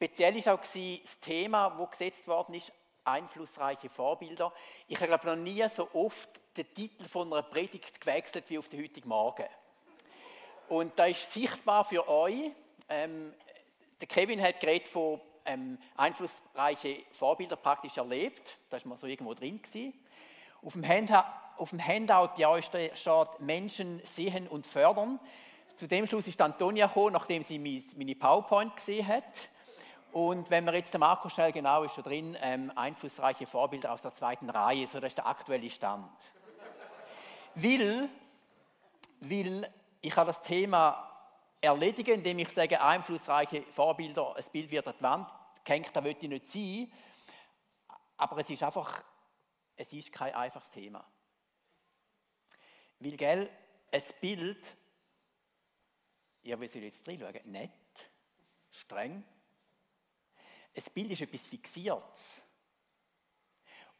Speziell ist auch das Thema, wo gesetzt worden ist, einflussreiche Vorbilder. Ich habe noch nie so oft den Titel von einer Predigt gewechselt wie auf den heutigen Morgen. Und da ist sichtbar für euch, ähm, der Kevin hat geredet von ähm, einflussreiche Vorbilder praktisch erlebt. Da ist man so irgendwo drin gewesen. Auf dem, Handout, auf dem Handout bei euch steht Menschen sehen und fördern. Zu dem Schluss ist Antonia gekommen, nachdem sie meine PowerPoint gesehen hat. Und wenn wir jetzt den Marco schnell genau ist schon drin, ähm, einflussreiche Vorbilder aus der zweiten Reihe, so das ist der aktuelle Stand. will, will ich habe das Thema erledigen, indem ich sage, einflussreiche Vorbilder, ein Bild wird an die Wand gehängt, da will ich nicht sein. Aber es ist einfach, es ist kein einfaches Thema. Weil, gell, ein Bild, ja, wie soll ich jetzt drin schauen? Nett, streng. Ein Bild ist etwas Fixiertes.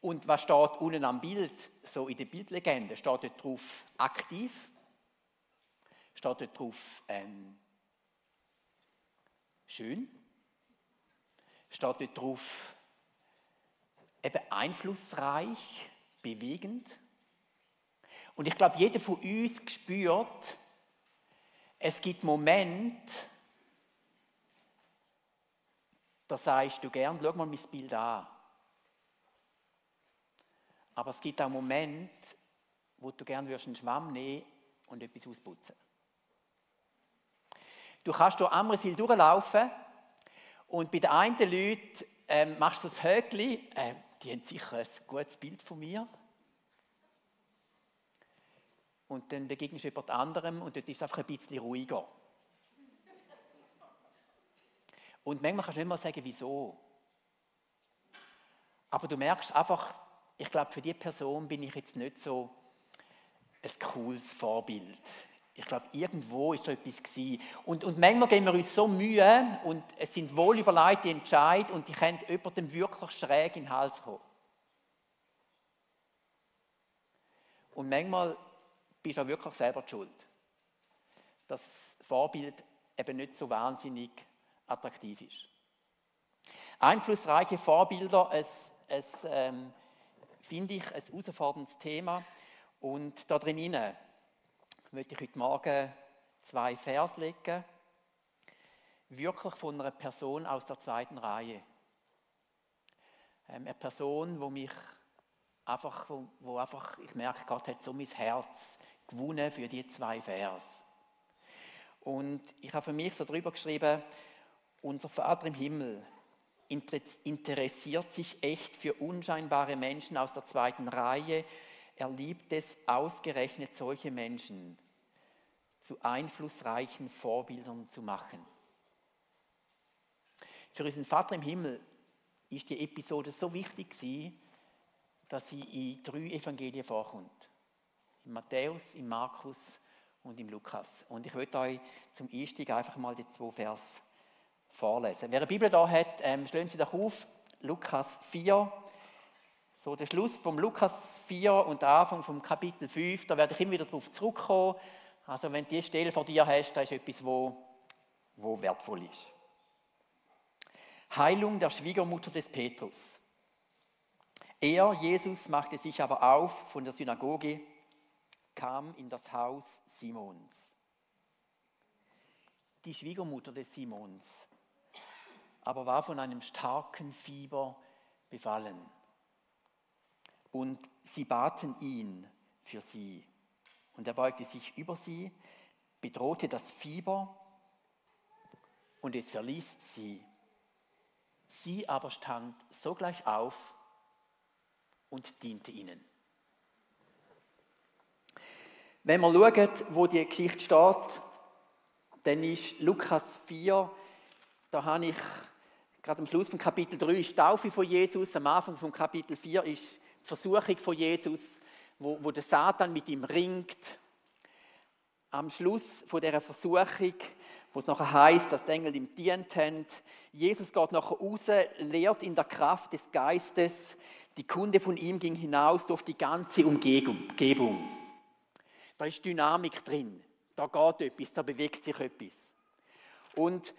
Und was steht unten am Bild, so in der Bildlegende, steht dort drauf aktiv, steht dort drauf ähm, schön, steht dort drauf eben einflussreich, bewegend. Und ich glaube, jeder von uns spürt, es gibt Momente, da sagst du gern, schau mal mein Bild an. Aber es gibt auch Momente, wo du gern einen Schwamm nehmen und etwas ausputzen. Du kannst durch Amrisil durchlaufen und bei den einen Leuten ähm, machst du das Höckli, äh, die haben sicher ein gutes Bild von mir. Und dann begegnest du jemand anderem und dort ist es einfach ein bisschen ruhiger. Und manchmal kannst du nicht mal sagen, wieso. Aber du merkst einfach, ich glaube, für die Person bin ich jetzt nicht so ein cooles Vorbild. Ich glaube, irgendwo ist da etwas gewesen. Und, und manchmal geben wir uns so Mühe und es sind wohlüberlegte Entscheid und die können jemandem wirklich schräg in den Hals kommen. Und manchmal bist du auch wirklich selber schuld, dass das Vorbild eben nicht so wahnsinnig attraktiv ist. Einflussreiche Vorbilder, es, es ähm, finde ich ein herausforderndes Thema und da drinnen möchte ich heute Morgen zwei Vers legen, wirklich von einer Person aus der zweiten Reihe. Ähm, eine Person, wo mich einfach, wo, wo einfach, ich merke, Gott hat so mein Herz gewonnen für die zwei Vers. Und ich habe für mich so drüber geschrieben, unser Vater im Himmel interessiert sich echt für unscheinbare Menschen aus der zweiten Reihe, er liebt es, ausgerechnet solche Menschen zu einflussreichen Vorbildern zu machen. Für unseren Vater im Himmel ist die Episode so wichtig gewesen, dass sie in drei Evangelien vorkommt. In Matthäus, in Markus und im Lukas. Und ich möchte euch zum Einstieg einfach mal die zwei Vers vorlesen. Wer eine Bibel da hat, ähm, schlagen Sie doch auf, Lukas 4, so, der Schluss vom Lukas 4 und der Anfang vom Kapitel 5, da werde ich immer wieder darauf zurückkommen. Also, wenn du diese Stelle vor dir hast, da ist etwas, wo, wo wertvoll ist. Heilung der Schwiegermutter des Petrus. Er, Jesus, machte sich aber auf von der Synagoge, kam in das Haus Simons. Die Schwiegermutter des Simons aber war von einem starken Fieber befallen und sie baten ihn für sie. Und er beugte sich über sie, bedrohte das Fieber und es verließ sie. Sie aber stand sogleich auf und diente ihnen. Wenn man schaut, wo die Geschichte steht, dann ist Lukas 4, da habe ich gerade am Schluss von Kapitel 3 ist die Taufe von Jesus, am Anfang von Kapitel 4 ist die Versuchung von Jesus, wo, wo der Satan mit ihm ringt. Am Schluss von dieser Versuchung, wo es nachher heißt, dass die Engel ihm dient haben, Jesus geht nachher raus, lehrt in der Kraft des Geistes, die Kunde von ihm ging hinaus durch die ganze Umgebung. Da ist Dynamik drin, da geht etwas, da bewegt sich etwas. Und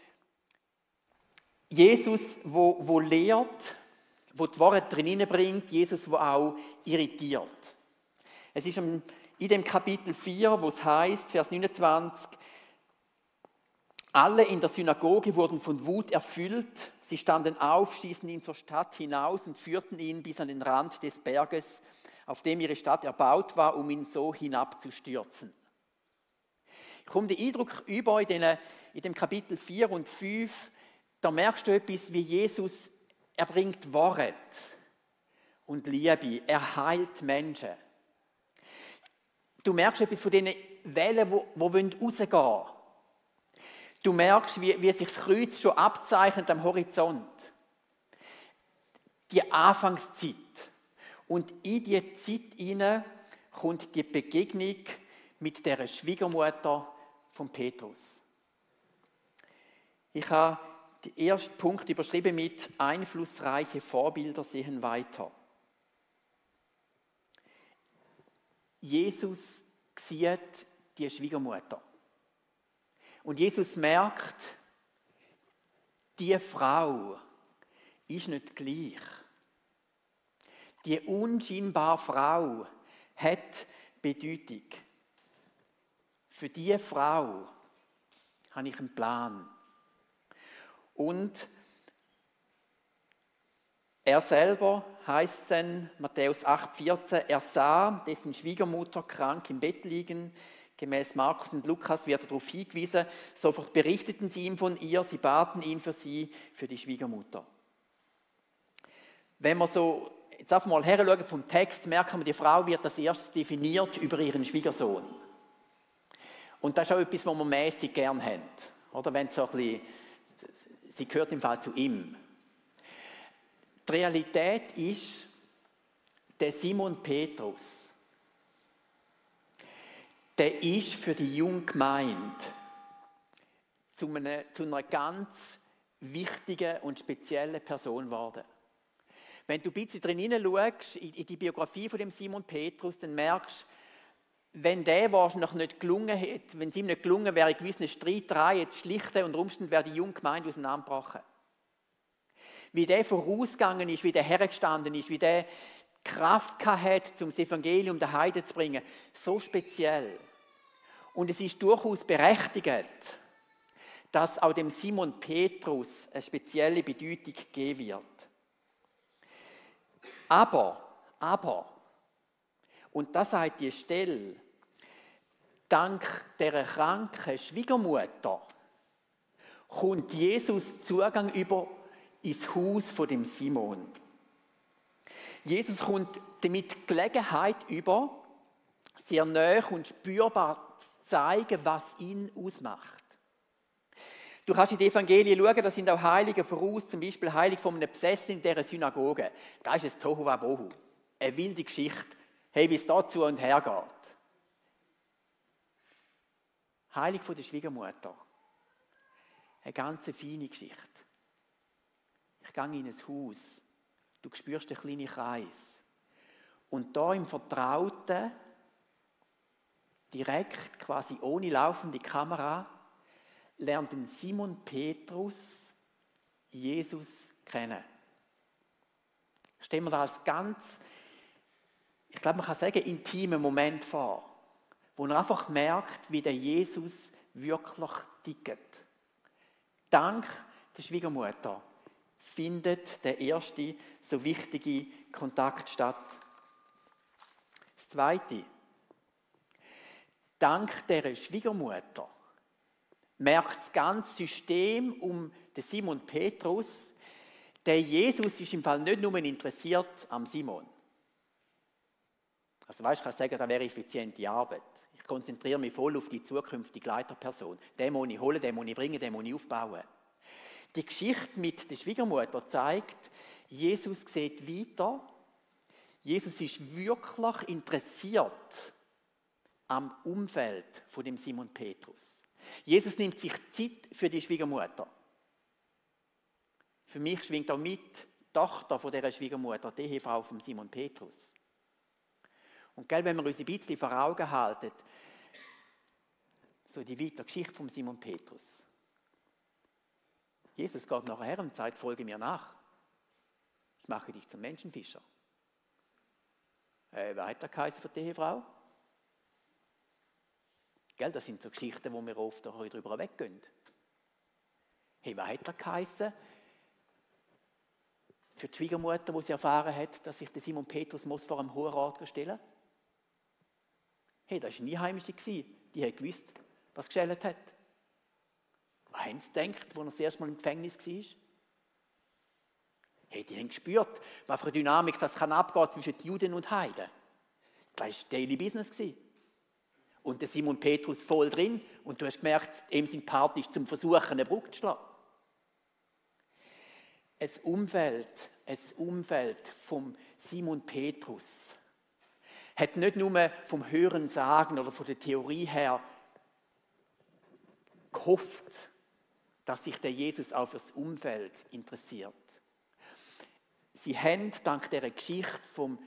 Jesus, wo, wo lehrt, wo die Wahrheit drin bringt, Jesus, wo auch irritiert. Es ist in dem Kapitel 4, wo es heißt, Vers 29, alle in der Synagoge wurden von Wut erfüllt. Sie standen auf, stießen ihn zur Stadt hinaus und führten ihn bis an den Rand des Berges, auf dem ihre Stadt erbaut war, um ihn so hinabzustürzen. Ich komme den Eindruck über in dem Kapitel 4 und 5, da merkst du etwas, wie Jesus, er bringt Wort und Liebe, er heilt Menschen. Du merkst etwas von diesen Wellen, die, die rausgehen wollen. Du merkst, wie, wie sich das Kreuz schon abzeichnet am Horizont. Die Anfangszeit. Und in diese Zeit hinein kommt die Begegnung mit der Schwiegermutter von Petrus. Ich habe den ersten Punkt überschrieben mit einflussreiche Vorbilder sehen weiter. Jesus sieht die Schwiegermutter. Und Jesus merkt, die Frau ist nicht gleich. Die unscheinbare Frau hat Bedeutung. Für diese Frau habe ich einen Plan. Und er selber heißt es in Matthäus 8,14, er sah dessen Schwiegermutter krank im Bett liegen. Gemäß Markus und Lukas wird er darauf hingewiesen. Sofort berichteten sie ihm von ihr, sie baten ihn für sie, für die Schwiegermutter. Wenn man so jetzt einfach mal her vom Text, merken wir, die Frau wird als erstes definiert über ihren Schwiegersohn. Und das ist auch etwas, was wir mäßig gern haben. Oder wenn so ein bisschen, sie gehört im Fall zu ihm. Die Realität ist, der Simon Petrus, der ist für die junge Gemeinde zu einer, zu einer ganz wichtigen und speziellen Person geworden. Wenn du ein bisschen drin hineinschaust, in die Biografie von dem Simon Petrus, dann merkst du, wenn der wahrscheinlich nicht gelungen hätte, wenn es ihm nicht gelungen wäre, gewissen Streitereien zu schlichten und Umständen wäre die junge Gemeinde auseinandergebrochen. Wie der vorausgegangen ist, wie der hergestanden ist, wie der Kraft hat, um das Evangelium der Heide zu bringen, so speziell. Und es ist durchaus berechtigt, dass auch dem Simon Petrus eine spezielle Bedeutung geben wird. Aber, aber, und das sagt die Stelle, dank der kranken Schwiegermutter kommt Jesus Zugang über ins Haus von dem Simon. Jesus kommt damit Gelegenheit über, sehr nah und spürbar zeigen, was ihn ausmacht. Du kannst in die Evangelien schauen, da sind auch Heilige voraus, zum Beispiel Heilig von einem Besessen in dieser Synagoge. Da ist es Tohu Wabohu. Eine wilde Geschichte. Hey, wie es dazu und her geht. Heilig von der Schwiegermutter. Eine ganz feine Geschichte. Ich gehe in ein Haus. Du spürst den kleinen Kreis. Und da im Vertrauten direkt, quasi ohne laufende Kamera, lernt Simon Petrus Jesus kennen. Stellen wir das als ganz, ich glaube, man kann sagen, intimen Moment vor, wo er einfach merkt, wie der Jesus wirklich tickt. Dank der Schwiegermutter findet der erste so wichtige Kontakt statt. Das Zweite, dank der Schwiegermutter merkt das ganze System um den Simon Petrus, der Jesus ist im Fall nicht nur interessiert am Simon. Also weißt, ich kann sagen, das wäre effiziente Arbeit. Ich konzentriere mich voll auf die zukünftige Leiterperson. Den muss ich holen, den muss ich bringen, den muss ich aufbauen. Die Geschichte mit der Schwiegermutter zeigt, Jesus sieht weiter. Jesus ist wirklich interessiert am Umfeld von dem Simon Petrus. Jesus nimmt sich Zeit für die Schwiegermutter. Für mich schwingt auch mit die Tochter von dieser Schwiegermutter, die Ehefrau von Simon Petrus. Und gell, wenn wir uns ein bisschen vor Augen halten, so die weitere Geschichte von Simon Petrus. Jesus geht nachher und sagt, folge mir nach. Ich mache dich zum Menschenfischer. Äh, weiter geheißen für die Ehefrau? Gell, das sind so Geschichten, wo wir oft darüber weggehen. Hey, weiter geheißen? Für die Schwiegermutter, wo sie erfahren hat, dass sich der Simon Petrus muss vor einem hohen Rat stellen Hey, das war nie Heimische. Die hat gewusst, was geschält hat. Was haben sie gedacht, als er das erste Mal im Gefängnis war? Hey, die haben gespürt, was für eine Dynamik das kann abgehen zwischen Juden und Heiden. Das war Daily Business. Und der Simon Petrus voll drin und du hast gemerkt, ihm sein Part zum Versuchen, eine Brücke zu schlagen. Ein Umfeld, ein Umfeld vom Simon Petrus hat nicht nur vom Hören sagen oder von der Theorie her gehofft, dass sich der Jesus auch fürs Umfeld interessiert. Sie haben dank der Geschichte vom,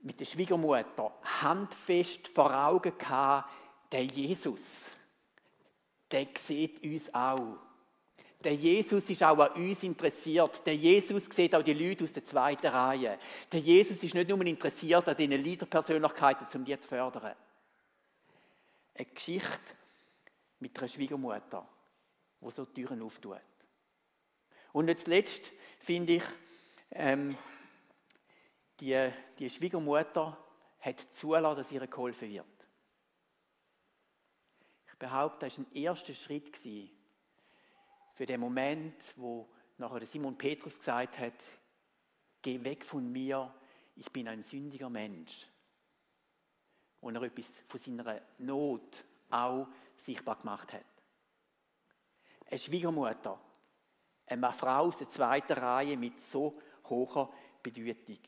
mit der Schwiegermutter handfest vor Augen gehabt, der Jesus, der sieht uns auch. Der Jesus ist auch an uns interessiert. Der Jesus sieht auch die Leute aus der zweiten Reihe. Der Jesus ist nicht nur interessiert an diesen Leaderpersönlichkeiten, um die zu fördern. Eine Geschichte mit einer Schwiegermutter, die so Türen auftut. Und nicht zuletzt finde ich, ähm, die, die Schwiegermutter hat zulassen, dass ihr geholfen wird. Ich behaupte, das war ein erster Schritt für den Moment, wo nachher Simon Petrus gesagt hat, geh weg von mir, ich bin ein sündiger Mensch. Und er etwas von seiner Not auch sichtbar gemacht hat. Eine Schwiegermutter, eine Frau aus der zweiten Reihe mit so hoher Bedeutung.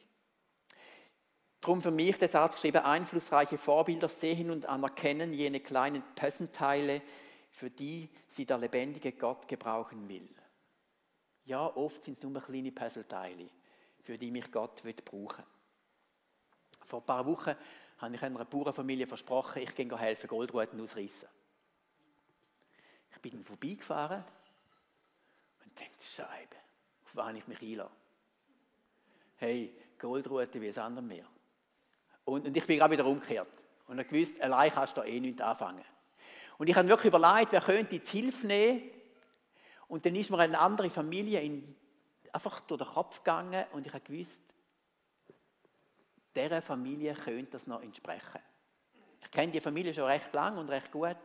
Darum für mich der Satz geschrieben, einflussreiche Vorbilder sehen und anerkennen jene kleinen Puzzleteile, für die sie der lebendige Gott gebrauchen will. Ja, oft sind es nur kleine Puzzleteile, für die mich Gott wird brauchen. Vor ein paar Wochen habe ich einer Bauernfamilie versprochen, ich gehe helfen, Goldruten ausreißen. Ich bin vorbeigefahren und denke, Scheibe, auf wen ich mich einlasse hey, Goldrute wie es andere mehr. Und, und ich bin gerade wieder umgekehrt. Und ich gewusst, allein kannst du eh nichts anfangen. Und ich habe wirklich überlegt, wer könnte jetzt Hilfe nehmen. Und dann ist mir eine andere Familie in, einfach durch den Kopf gegangen und ich habe gewusst, dieser Familie könnte das noch entsprechen. Ich kenne die Familie schon recht lang und recht gut.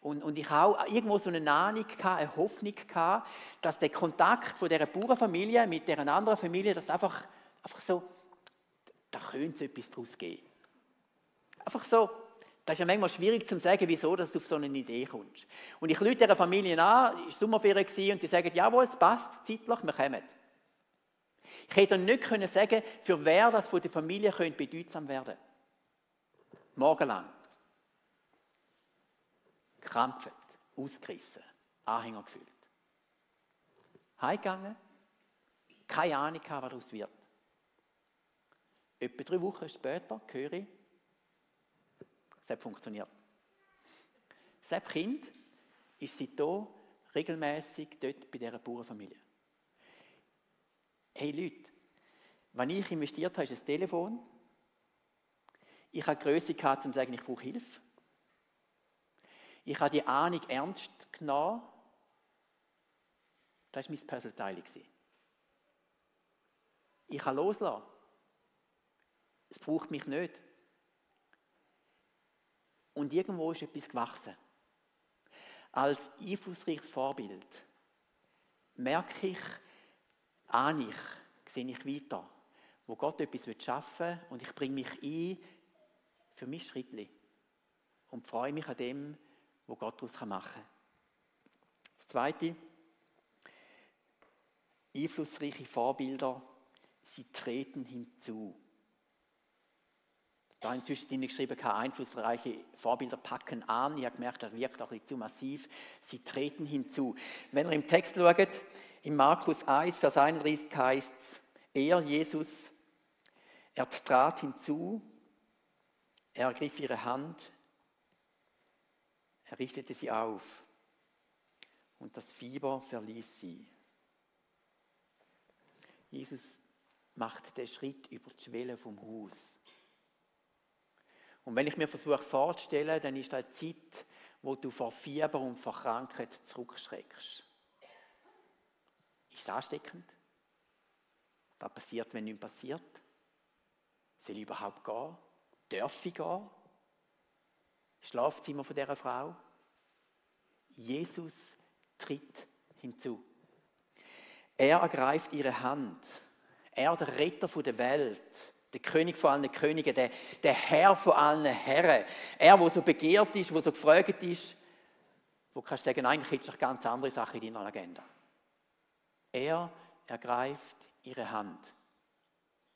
Und, und ich habe auch irgendwo so eine Ahnung, eine Hoffnung gehabt, dass der Kontakt von dieser Bauernfamilie mit dieser anderen Familie, das einfach Einfach so, da könnte es etwas daraus geben. Einfach so, das ist ja manchmal schwierig zu sagen, wieso dass du auf so eine Idee kommst. Und ich lüte dieser Familie an, es war Sommerferien und die sagen, jawohl, es passt, zeitlich, wir kommen. Ich hätte nicht können sagen, für wer das von der Familie könnte bedeutsam werden. Morgenlang. Krampfend, ausgerissen, Anhänger gefüllt. Heimgegangen, keine Ahnung, was daraus wird. Etwa drei Wochen später höre ich, es hat funktioniert. Das Kind ist seitdem regelmäßig dort bei dieser Bauernfamilie. Hey Leute, wenn ich investiert habe, ist das Telefon. Ich habe Größe gehabt, um zu sagen, ich brauche Hilfe. Ich habe die Ahnung ernst genommen. Das war mein Puzzleteil. Ich habe loslassen. Es braucht mich nicht. Und irgendwo ist etwas gewachsen. Als einflussreiches Vorbild merke ich, ahne ich, sehe ich weiter, wo Gott etwas schaffen will und ich bringe mich ein für mein Schrittli und freue mich an dem, wo Gott daraus machen kann. Das Zweite, einflussreiche Vorbilder, sie treten hinzu da inzwischen geschrieben, keine einflussreiche Vorbilder packen an. Ich habe gemerkt, das wirkt auch nicht zu massiv. Sie treten hinzu. Wenn ihr im Text schaut, in Markus 1, Vers 31 heißt es, er, Jesus, er trat hinzu, er ergriff ihre Hand, er richtete sie auf und das Fieber verließ sie. Jesus macht den Schritt über die Schwelle vom Haus. Und wenn ich mir versuche vorzustellen, dann ist das eine Zeit, wo du vor Fieber und vor Krankheit zurückschreckst. Ist es ansteckend? Was passiert, wenn nichts passiert? Soll ich überhaupt gehen? Darf ich gehen? Schlafzimmer von dieser Frau? Jesus tritt hinzu. Er ergreift ihre Hand. Er, der Retter der Welt, der König von allen Königen, der, der Herr von allen Herren. Er, wo so begehrt ist, wo so gefragt ist, wo kannst du sagen, eigentlich hättest du ganz andere Sachen in deiner Agenda. Er ergreift ihre Hand.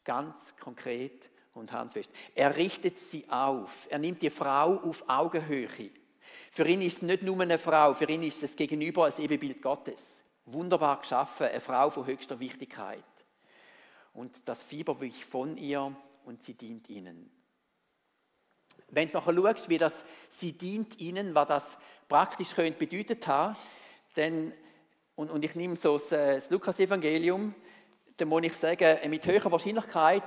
Ganz konkret und handfest. Er richtet sie auf. Er nimmt die Frau auf Augenhöhe. Für ihn ist es nicht nur eine Frau, für ihn ist es gegenüber ein Ebenbild Gottes. Wunderbar geschaffen, eine Frau von höchster Wichtigkeit. Und das Fieber wich von ihr und sie dient ihnen. Wenn du nachher schaust, wie das sie dient ihnen, was das praktisch könnte bedeutet haben, dann, und, und ich nehme so das, das Lukas-Evangelium, dann muss ich sagen, mit höherer Wahrscheinlichkeit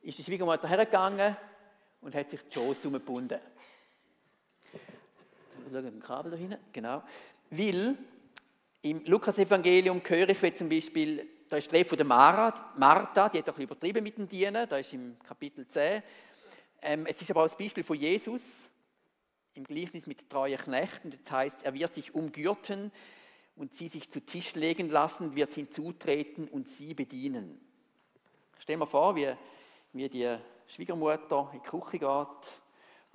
ist die Schwiegermutter hergegangen und hat sich die Schoß umgebunden. Schauen wir ein Kabel da hinten, genau. Weil im Lukas-Evangelium höre ich, wie zum Beispiel, da ist die Rede von der Mara, Martha, die hat doch übertrieben mit dem Dienen, da ist im Kapitel 10. Ähm, es ist aber auch das Beispiel von Jesus im Gleichnis mit den treuen Knechten. Das heißt, er wird sich umgürten und sie sich zu Tisch legen lassen, wird hinzutreten und sie bedienen. Stell dir vor, wie, wie die Schwiegermutter in die Küche geht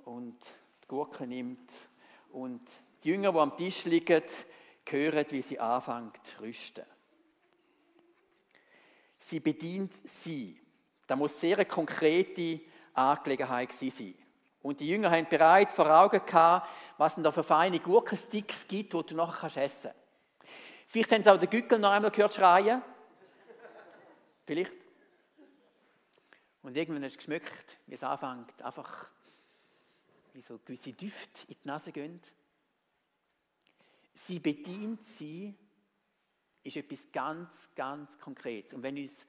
und die Gurke nimmt und die Jünger, die am Tisch liegen, hören, wie sie anfängt zu rüsten. Sie bedient sie. Da muss sehr eine konkrete Angelegenheit sein. Und die Jünger haben bereits vor Augen gehabt, was es da für feine Gurkensticks gibt, die du nachher essen kannst. Vielleicht haben sie auch den Gückel noch einmal gehört schreien. Vielleicht. Und irgendwann hast du geschmeckt, wie es anfängt, einfach wie so gewisse Düfte in die Nase gehen. Sie bedient sie, ist etwas ganz, ganz Konkretes. Und wenn uns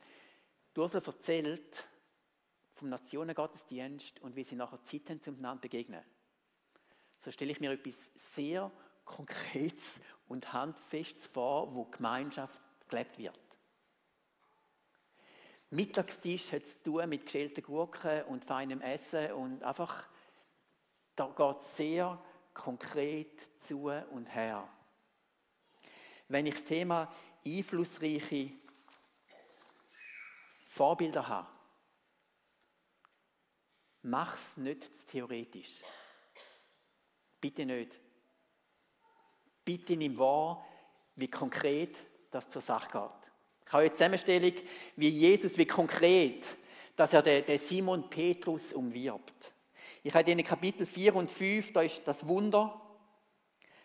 Ursula erzählt vom Nationengottesdienst und wie sie nachher Zeit haben, zum einander begegnen, so stelle ich mir etwas sehr Konkretes und Handfestes vor, wo Gemeinschaft gelebt wird. Mittagstisch hat es zu tun mit geschälten Gurken und feinem Essen und einfach, da geht es sehr konkret zu und her. Wenn ich das Thema einflussreiche Vorbilder habe, mach es nicht theoretisch. Bitte nicht. Bitte nimm wahr, wie konkret das zur Sache geht. Ich habe eine Zusammenstellung, wie Jesus, wie konkret, dass er den Simon Petrus umwirbt. Ich habe in Kapitel 4 und 5, da ist das Wunder,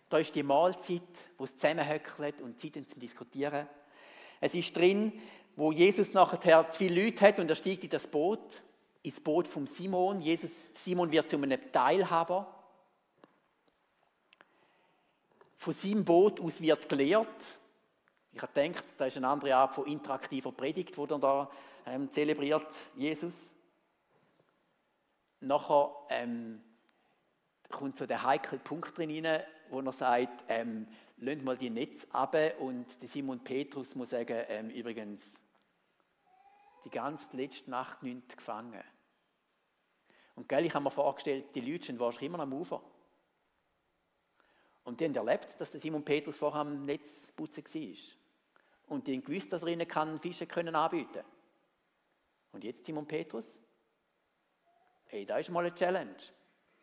da ist die Mahlzeit, wo es zusammenhöckelt und Zeit zum Diskutieren. Es ist drin, wo Jesus nachher viele Leute hat und er steigt in das Boot, ins Boot von Simon. Jesus, Simon wird zu einem Teilhaber. Von seinem Boot aus wird gelehrt. Ich habe gedacht, da ist eine andere Art von interaktiver Predigt, die dann da ähm, zelebriert Jesus. Nachher ähm, kommt so der heikle Punkt drin rein, wo er sagt, ähm, lasst mal die Netz ab und der Simon Petrus muss sagen, ähm, übrigens, die ganze letzte Nacht nicht gefangen. Und gell, ich habe mir vorgestellt, die Leute sind wahrscheinlich immer am Ufer. Und die haben erlebt, dass der Simon Petrus vorher am Netz putzen war. Und die gewusst, dass er ihnen kann Fische können anbieten Und jetzt Simon Petrus? Hey, da ist mal eine Challenge.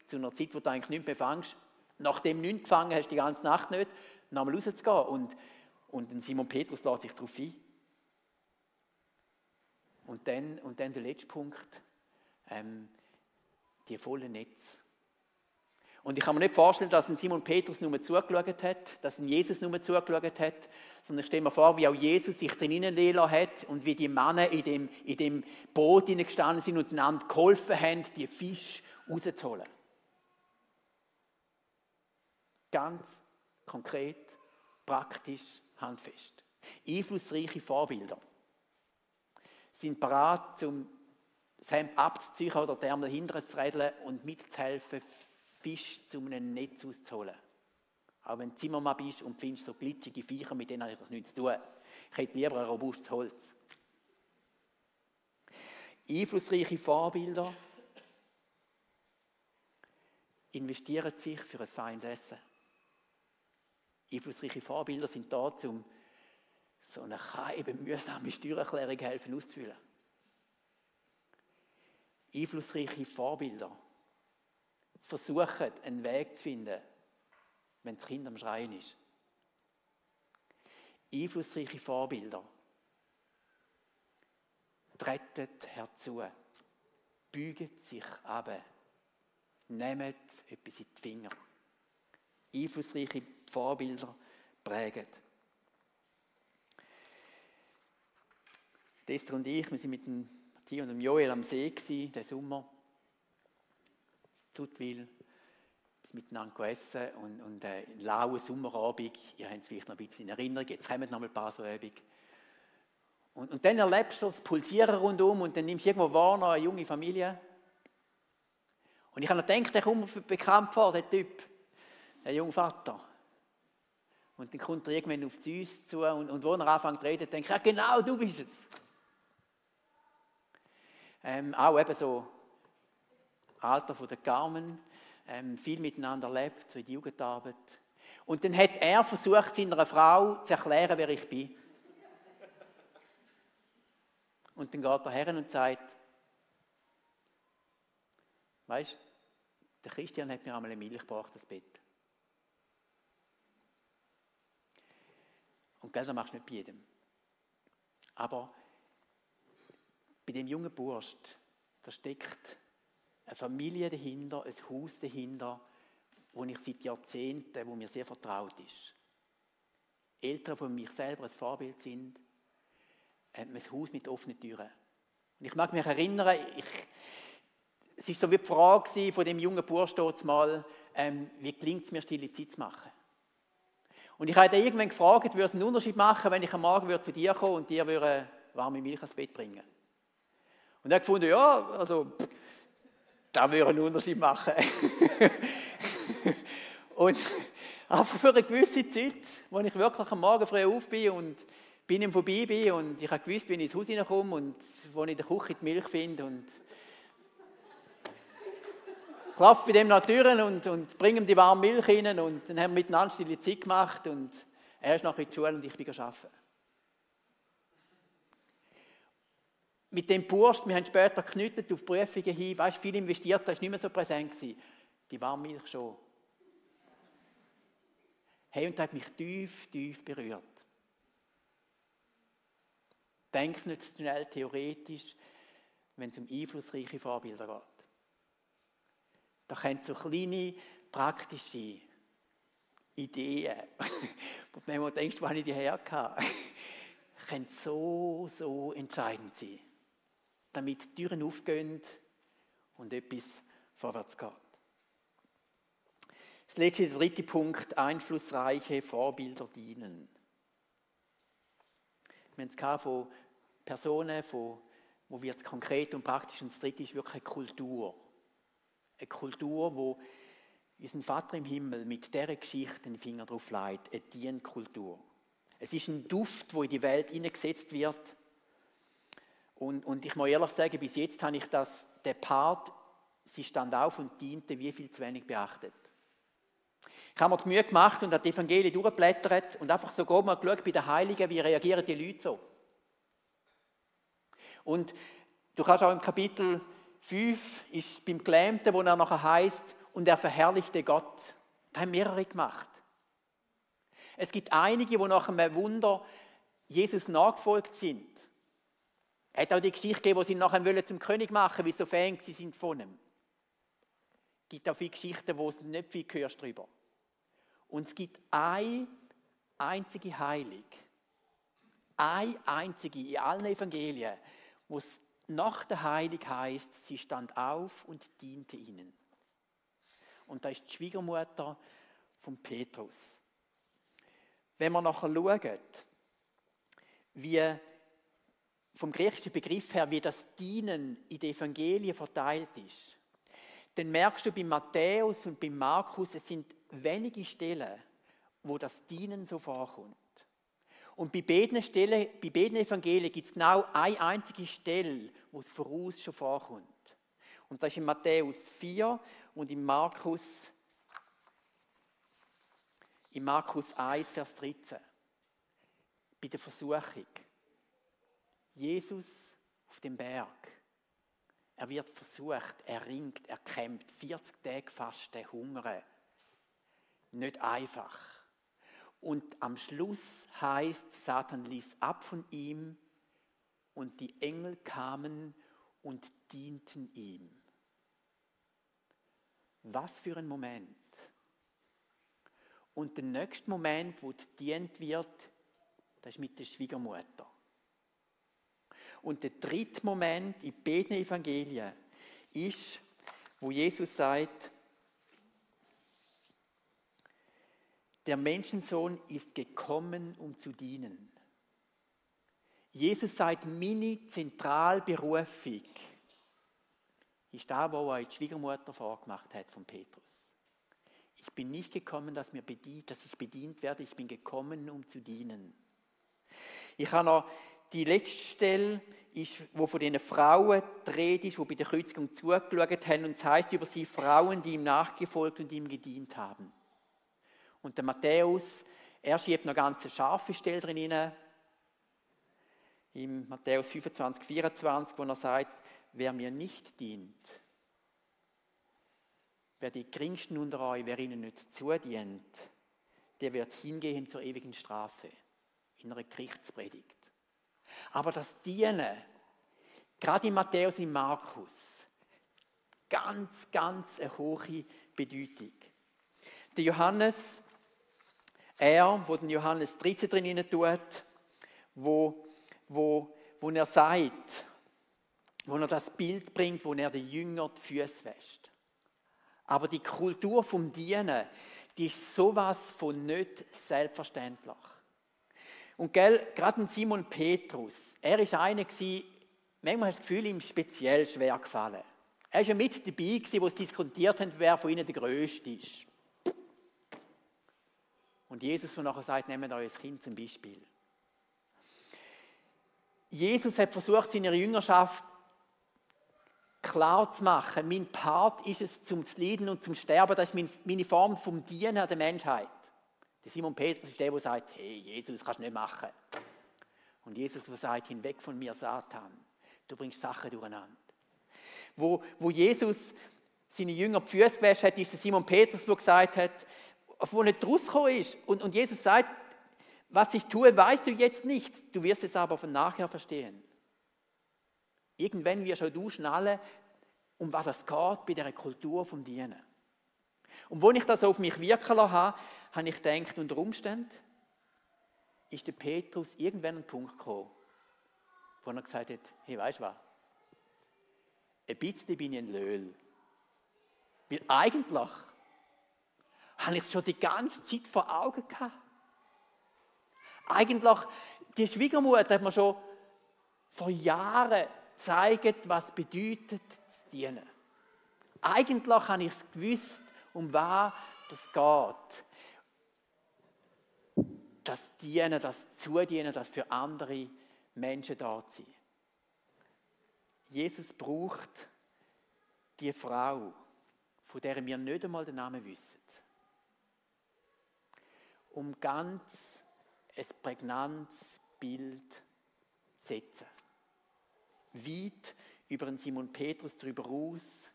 Zu einer Zeit, wo du eigentlich nichts mehr fängst, nachdem du nichts gefangen hast, die ganze Nacht nicht, nochmal rauszugehen. Und, und Simon Petrus lässt sich darauf ein. Und dann, und dann der letzte Punkt, ähm, die vollen Netz. Und ich kann mir nicht vorstellen, dass ein Simon Petrus nur zugeschaut hat, dass ein Jesus nur zugeschaut hat, sondern ich stelle mir vor, wie auch Jesus sich drin hat und wie die Männer in dem, in dem Boot gestanden sind und einander geholfen haben, die Fische rauszuholen. Ganz konkret, praktisch, handfest. Einflussreiche Vorbilder. sind bereit, um das Hemd abzuziehen oder die Ärmel hinterher zu redeln und mitzuhelfen, Fisch zu einem Netz auszuholen. Auch wenn du Zimmermann bist und findest so glitschige Viecher, mit denen habe ich nichts zu tun. Ich hätte lieber ein robustes Holz. Einflussreiche Vorbilder investieren sich für ein feines Essen. Einflussreiche Vorbilder sind da, um so eine eben mühsame Steuererklärung helfen auszufüllen. Einflussreiche Vorbilder versuchen, einen Weg zu finden, wenn das Kind am Schreien ist. Einflussreiche Vorbilder treten herzu, bügen sich ab, nehmen etwas in die Finger. Einflussreiche Vorbilder prägen. Esther und ich, wir sind mit dem Matthias und dem Joel am See den Sommer. Zutwil, miteinander essen und, und äh, einen lauen Sommerabend, ihr habt es vielleicht noch ein bisschen in Erinnerung, jetzt kommen noch ein paar so Übungen. Und, und dann erlebst du das Pulsieren rundum und dann nimmst du irgendwo wahr noch eine junge Familie. Und ich habe noch gedacht, der kommt bekannt vor, der Typ, der junge Vater. Und dann kommt er irgendwann auf uns zu und, und wo er anfängt zu reden, denke ich, ja genau, du bist es. Ähm, auch eben so Alter von der Carmen, ähm, viel miteinander lebt, so in die Jugendarbeit. Und dann hat er versucht, seiner Frau zu erklären, wer ich bin. Und dann geht er her und sagt, weißt der Christian hat mir einmal eine Milch gebracht, das Bett. Und gell, das machst du nicht bei jedem. Aber bei dem jungen Bursch, da steckt eine Familie dahinter, ein Haus dahinter, wo ich seit Jahrzehnten, wo mir sehr vertraut ist. Eltern von mich selber ein Vorbild sind, ein Haus mit offenen Türen. Und ich mag mich erinnern, ich, es war so wie die Frage von dem jungen Bursch mal, ähm, wie gelingt es mir, stille Zeit zu machen? Und ich habe ihn irgendwann gefragt, würde es einen Unterschied machen, wenn ich am Morgen zu dir kommen und dir würde warme Milch ins Bett bringen? Und er hat gefunden, ja, also das würde einen Unterschied machen. und einfach für eine gewisse Zeit, wo ich wirklich am Morgen früh auf bin und bin ihm vorbei bin und ich habe gewusst, wenn ich ins Haus hineinkomme und wo ich in der Küche die Milch finde und klopfe bei dem nach Türen und, und bringe ihm die warme Milch rein und dann haben wir miteinander stille Zeit gemacht und er ist nachher in die Schule und ich bin arbeiten. mit dem Bursch, wir haben später geknüttet auf Prüfungen hin, weißt, viel investiert, das war nicht mehr so präsent. Gewesen. Die Warmmilch schon. Hey, und das hat mich tief, tief berührt. Denk nicht zu schnell theoretisch, wenn es um einflussreiche Vorbilder geht. Da können so kleine, praktische Ideen, wo du manchmal denkst, wo habe ich die hergehabt, können so, so entscheidend sein damit die Türen aufgehen und etwas vorwärts geht. Das letzte, der dritte Punkt, einflussreiche Vorbilder dienen. Wir haben es von Personen, von, wo wird es konkret und praktisch. Und das dritte ist wirklich Kultur. Eine Kultur, wo unser Vater im Himmel mit dieser Geschichte den Finger drauf legt, eine Dienkultur. Es ist ein Duft, wo in die Welt hineingesetzt wird, und, und ich muss ehrlich sagen, bis jetzt habe ich das, der Part, sie stand auf und diente, wie viel zu wenig beachtet. Ich habe mir die Mühe gemacht und habe die Evangelien durchgeblättert und einfach so mal geschaut bei den Heiligen, wie reagieren die Leute so. Und du kannst auch im Kapitel 5 ist beim Gelähmten, wo er nachher heißt, und er verherrlichte Gott. Da haben mehrere gemacht. Es gibt einige, die nach einem Wunder Jesus nachgefolgt sind. Er hat auch die Geschichte gegeben, wo sie ihn nachher zum König machen wollen, wie so Fan sie sind von ihm. Es gibt auch viele Geschichten, wo es nicht viel hörst drüber. Und es gibt eine einzige Heilig, eine einzige in allen Evangelien, wo es nach der Heilig heißt, sie stand auf und diente ihnen. Und da ist die Schwiegermutter von Petrus. Wenn wir nachher schauen, wie vom griechischen Begriff her, wie das Dienen in den Evangelien verteilt ist, dann merkst du bei Matthäus und bei Markus, es sind wenige Stellen, wo das Dienen so vorkommt. Und bei beiden, Stellen, bei beiden Evangelien gibt es genau eine einzige Stelle, wo es voraus schon vorkommt. Und das ist in Matthäus 4 und in Markus, in Markus 1, Vers 13. Bei der Versuchung. Jesus auf dem Berg. Er wird versucht, er ringt, er kämpft. 40 Tage Fasten, Hunger. Nicht einfach. Und am Schluss heißt, Satan ließ ab von ihm und die Engel kamen und dienten ihm. Was für ein Moment. Und der nächste Moment, wo dient wird, das ist mit der Schwiegermutter. Und der dritte Moment in beiden Evangelien ist, wo Jesus sagt, der Menschensohn ist gekommen, um zu dienen. Jesus sagt, meine Zentralberufung ist da, wo er die Schwiegermutter vorgemacht hat von Petrus. Ich bin nicht gekommen, dass, mir bedient, dass ich bedient werde, ich bin gekommen, um zu dienen. Ich habe noch die letzte Stelle, ist, wo von den Frauen dreht ist, die bei der Kreuzigung zugeschaut haben. Und es heißt über sie Frauen, die ihm nachgefolgt und ihm gedient haben. Und der Matthäus, er schiebt noch ganze scharfe Stelle drin Im Matthäus 25, 24, wo er sagt, wer mir nicht dient, wer die geringsten unter euch, wer ihnen nicht zudient, der wird hingehen zur ewigen Strafe in einer Gerichtspredigt. Aber das Dienen, gerade in Matthäus und Markus, ganz, ganz eine hohe Bedeutung. Der Johannes, er, wo den Johannes 13 drin tut, wo, wo, wo er sagt, wo er das Bild bringt, wo er den Jünger die Füße wäscht. Aber die Kultur vom Dienen, die ist sowas von nicht selbstverständlich. Und gell, gerade Simon Petrus, er ist einer gewesen, manchmal hast du das Gefühl, ihm speziell schwer gefallen. Er war ja mit dabei, gewesen, wo sie diskutiert haben, wer von ihnen der Größte ist. Und Jesus, der nachher sagt, nehmt euer Kind zum Beispiel. Jesus hat versucht, seiner Jüngerschaft klar zu machen, mein Part ist es, zum zu leiden und zum Sterben, das ist meine Form vom Dienen der Menschheit. Der Simon Petrus ist der, der sagt, hey, Jesus, kannst du nicht machen. Und Jesus, der sagt, hinweg von mir, Satan, du bringst Sachen durcheinander. Wo, wo Jesus seine Jünger die Füße gewaschen hat, ist der Simon Petrus, der gesagt hat, wo nicht rausgekommen ist. Und, und Jesus sagt, was ich tue, weißt du jetzt nicht, du wirst es aber von nachher verstehen. Irgendwann wirst du schnallen, um was es geht bei der Kultur vom Dienen. Und wo ich das auf mich wirken lassen habe, habe ich gedacht, unter Umständen ist der Petrus irgendwann an einen Punkt gekommen, wo er gesagt hat, hey, weißt du was? Ein bisschen bin ich ein Löhl. Weil eigentlich habe ich es schon die ganze Zeit vor Augen gehabt. Eigentlich, die Schwiegermutter hat mir schon vor Jahren gezeigt, was es bedeutet, zu dienen. Eigentlich habe ich es gewusst, um was das geht. Das Dienen, das Zudienen, das für andere Menschen da zu sein. Jesus braucht die Frau, von der wir nicht einmal den Namen wissen, um ganz ein prägnantes Bild zu setzen. Weit über den Simon Petrus darüber aus,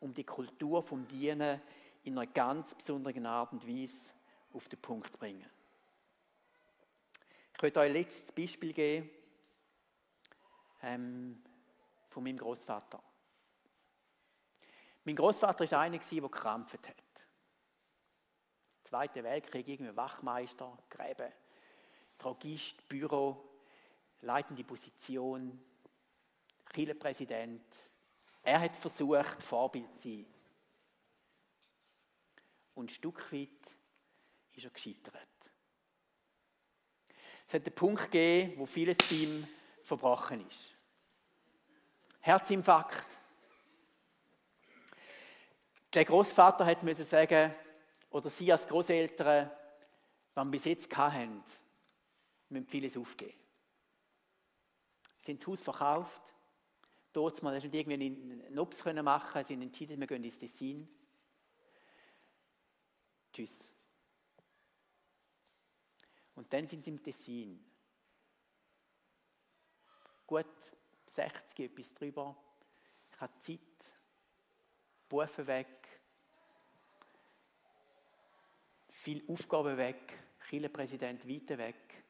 um die Kultur vom Dienen in einer ganz besonderen Art und Weise auf den Punkt zu bringen. Ich möchte euch ein letztes Beispiel geben ähm, von meinem Großvater. Mein Großvater war einer, der gekrampft hat. Zweiter Weltkrieg, irgendwie Wachmeister, Gräbe, Drogist, Büro, leitende Position, Kirchenpräsident. Er hat versucht, Vorbild zu sein. Und ein Stück weit ist er gescheitert. Es hat einen Punkt gegeben, wo vieles bei ihm verbrochen ist. Herzinfarkt. Der Großvater hat müssen sagen, oder sie als Großeltern, wenn bis jetzt hatten, müssen vieles aufgeben. Sie haben das Haus verkauft. Dort mal, nicht irgendwie einen Nups machen, sie haben entschieden, wir gehen ins Tessin. Tschüss. Und dann sind sie im Tessin. Gut 60, etwas drüber. Ich habe Zeit, Bufen weg, viel Aufgaben weg, Kirchenpräsident weiter weg.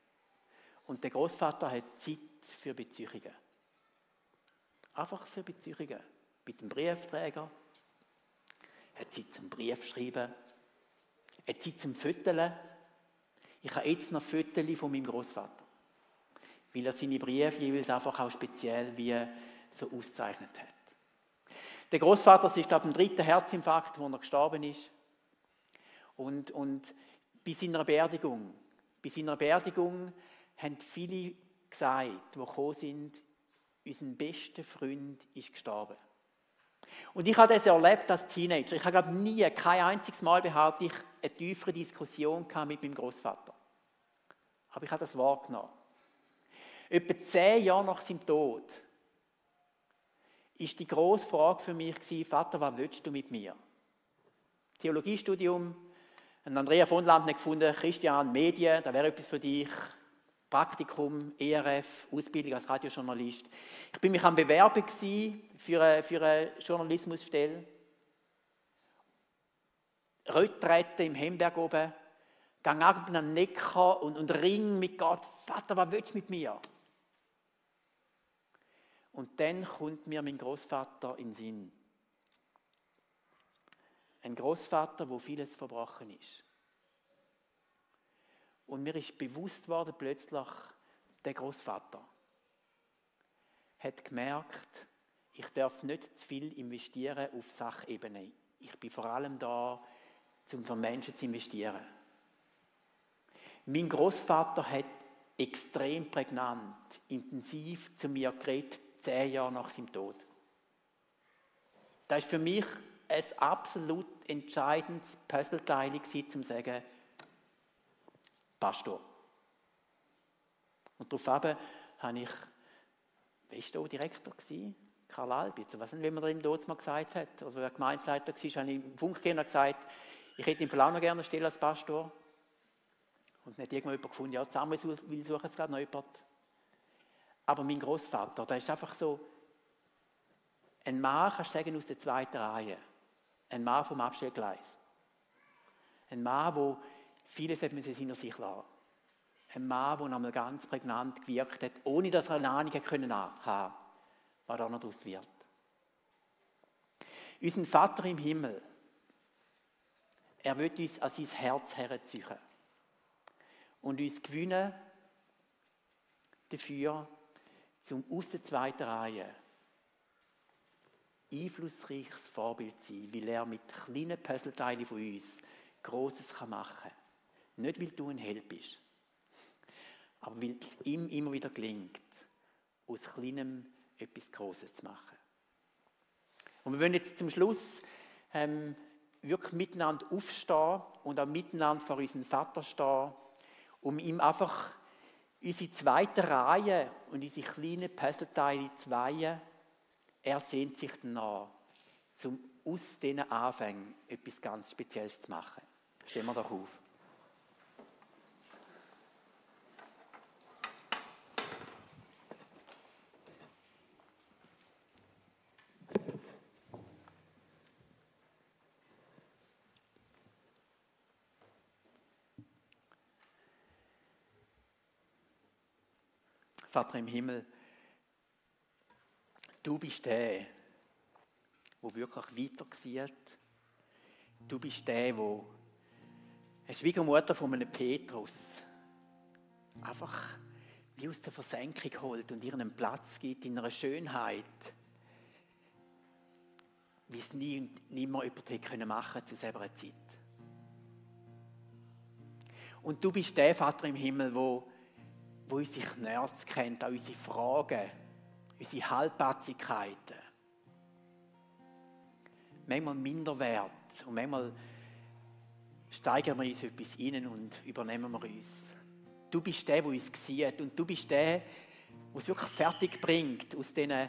Und der Großvater hat Zeit für Beziehungen. Einfach für Beziehungen. Mit dem Briefträger. Hat Zeit zum Brief schreiben. Hat Zeit zum Föteln. Ich habe jetzt noch Fotos von meinem Großvater, weil er seine Briefe jeweils einfach auch speziell wie so auszeichnet hat. Der Großvater ist ich, am dritten Herzinfarkt, wo er gestorben ist. Und, und bei seiner Beerdigung, bei seiner Beerdigung haben viele gesagt, die gekommen sind, unser bester Freund ist gestorben. Und ich habe das erlebt als Teenager. Ich habe nie, kein einziges Mal behauptet, ich eine tiefere Diskussion mit meinem Großvater. Aber ich habe das wahrgenommen. Etwa zehn Jahre nach seinem Tod ist die grosse Frage für mich Vater, was willst du mit mir? Theologiestudium, und Andrea von Land hat gefunden, Christian, Medien, da wäre etwas für dich. Praktikum, ERF, Ausbildung als Radiojournalist. Ich bin mich am Bewerben für eine, für eine Journalismusstelle. Retrette im Hemberg oben. Gang ab den Neckar und, und ring mit Gott. Vater, was willst du mit mir? Und dann kommt mir mein Großvater in den Sinn. Ein Großvater, wo vieles verbrochen ist. Und mir ist bewusst worden plötzlich, der Großvater hat gemerkt, ich darf nicht zu viel investieren auf Sachebene. Ich bin vor allem da, um für Menschen zu investieren. Mein Großvater hat extrem prägnant, intensiv zu mir geredet, zehn Jahre nach seinem Tod. Das ist für mich ein absolut entscheidendes Puzzleteil um zu sagen, Pastor. Und daraufhin habe ich, wer war Direktor? Karl Albitz. Weiß nicht, wie man ihm dort mal gesagt hat. Oder wer Gemeinsleiter war, habe ich im Funkgehner gesagt, ich hätte ihn vielleicht auch noch gerne stellen als Pastor. Und nicht irgendwann jemand gefunden, ja, Samuel will suchen es gerade noch jemand. Aber mein Großvater, der ist einfach so ein Mann, kannst du sagen, aus der zweiten Reihe. Ein Mann vom Abstellgleis. Ein Mann, der vieles hat man seiner sich lassen. Ein Mann, der einmal ganz prägnant gewirkt hat, ohne dass er eine Ahnung können haben was da noch daraus wird. Unser Vater im Himmel, er wird uns an sein Herz herziehen und uns gewinnen dafür, zum aus der zweiten Reihe einflussreiches Vorbild sein, weil er mit kleinen Puzzleteilen von uns Großes machen kann. Nicht, weil du ein Held bist, aber weil es ihm immer wieder gelingt, aus Kleinem etwas Großes zu machen. Und wir wollen jetzt zum Schluss ähm, wirklich miteinander aufstehen und auch miteinander vor unserem Vater stehen, um ihm einfach unsere zweite Reihe und unsere kleinen Puzzleteile zu weihen er sehnt sich danach, um aus diesen Anfängen etwas ganz Spezielles zu machen. Stehen wir doch auf. Vater im Himmel, Du bist der, wo wirklich weiter sieht. Du bist der, wo eine Schwiegermutter von einem Petrus einfach wie aus der Versenkung holt und ihr einen Platz gibt in einer Schönheit, wie es nie und nimmer hätte machen können zu selber Zeit. Und du bist der Vater im Himmel, wo, wo unsere Nerds kennt, auch unsere Fragen, unsere Halbpatzigkeiten. Manchmal Minderwert und manchmal steigern wir uns etwas rein und übernehmen wir uns. Du bist der, der uns sieht und du bist der, der es wirklich fertig bringt, aus diesen,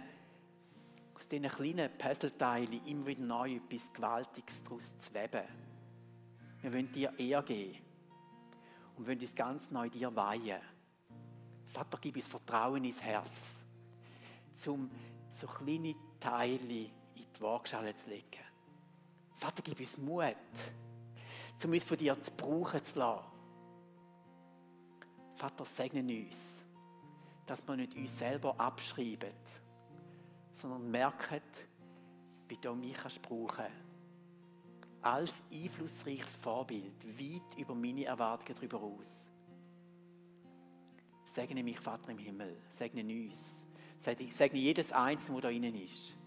aus diesen kleinen Puzzleteilen immer wieder neu etwas Gewaltiges daraus zu weben. Wir wollen dir Ehr geben und wollen uns ganz neu dir weihen. Vater, gib uns Vertrauen ins Herz, um so kleine Teile in die Waagschale zu legen. Vater, gib uns Mut, um uns von dir zu brauchen zu lassen. Vater, segne uns, dass wir nicht uns selber abschreiben, sondern merken, wie du mich kannst brauchen als einflussreiches Vorbild, weit über meine Erwartungen darüber aus. Segne mich, Vater im Himmel, segne uns, segne jedes Einzelne, der da innen ist,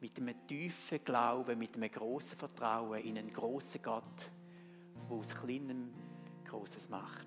mit einem tiefen Glauben, mit einem großen Vertrauen in einen großen Gott, der aus Kleinem Großes macht.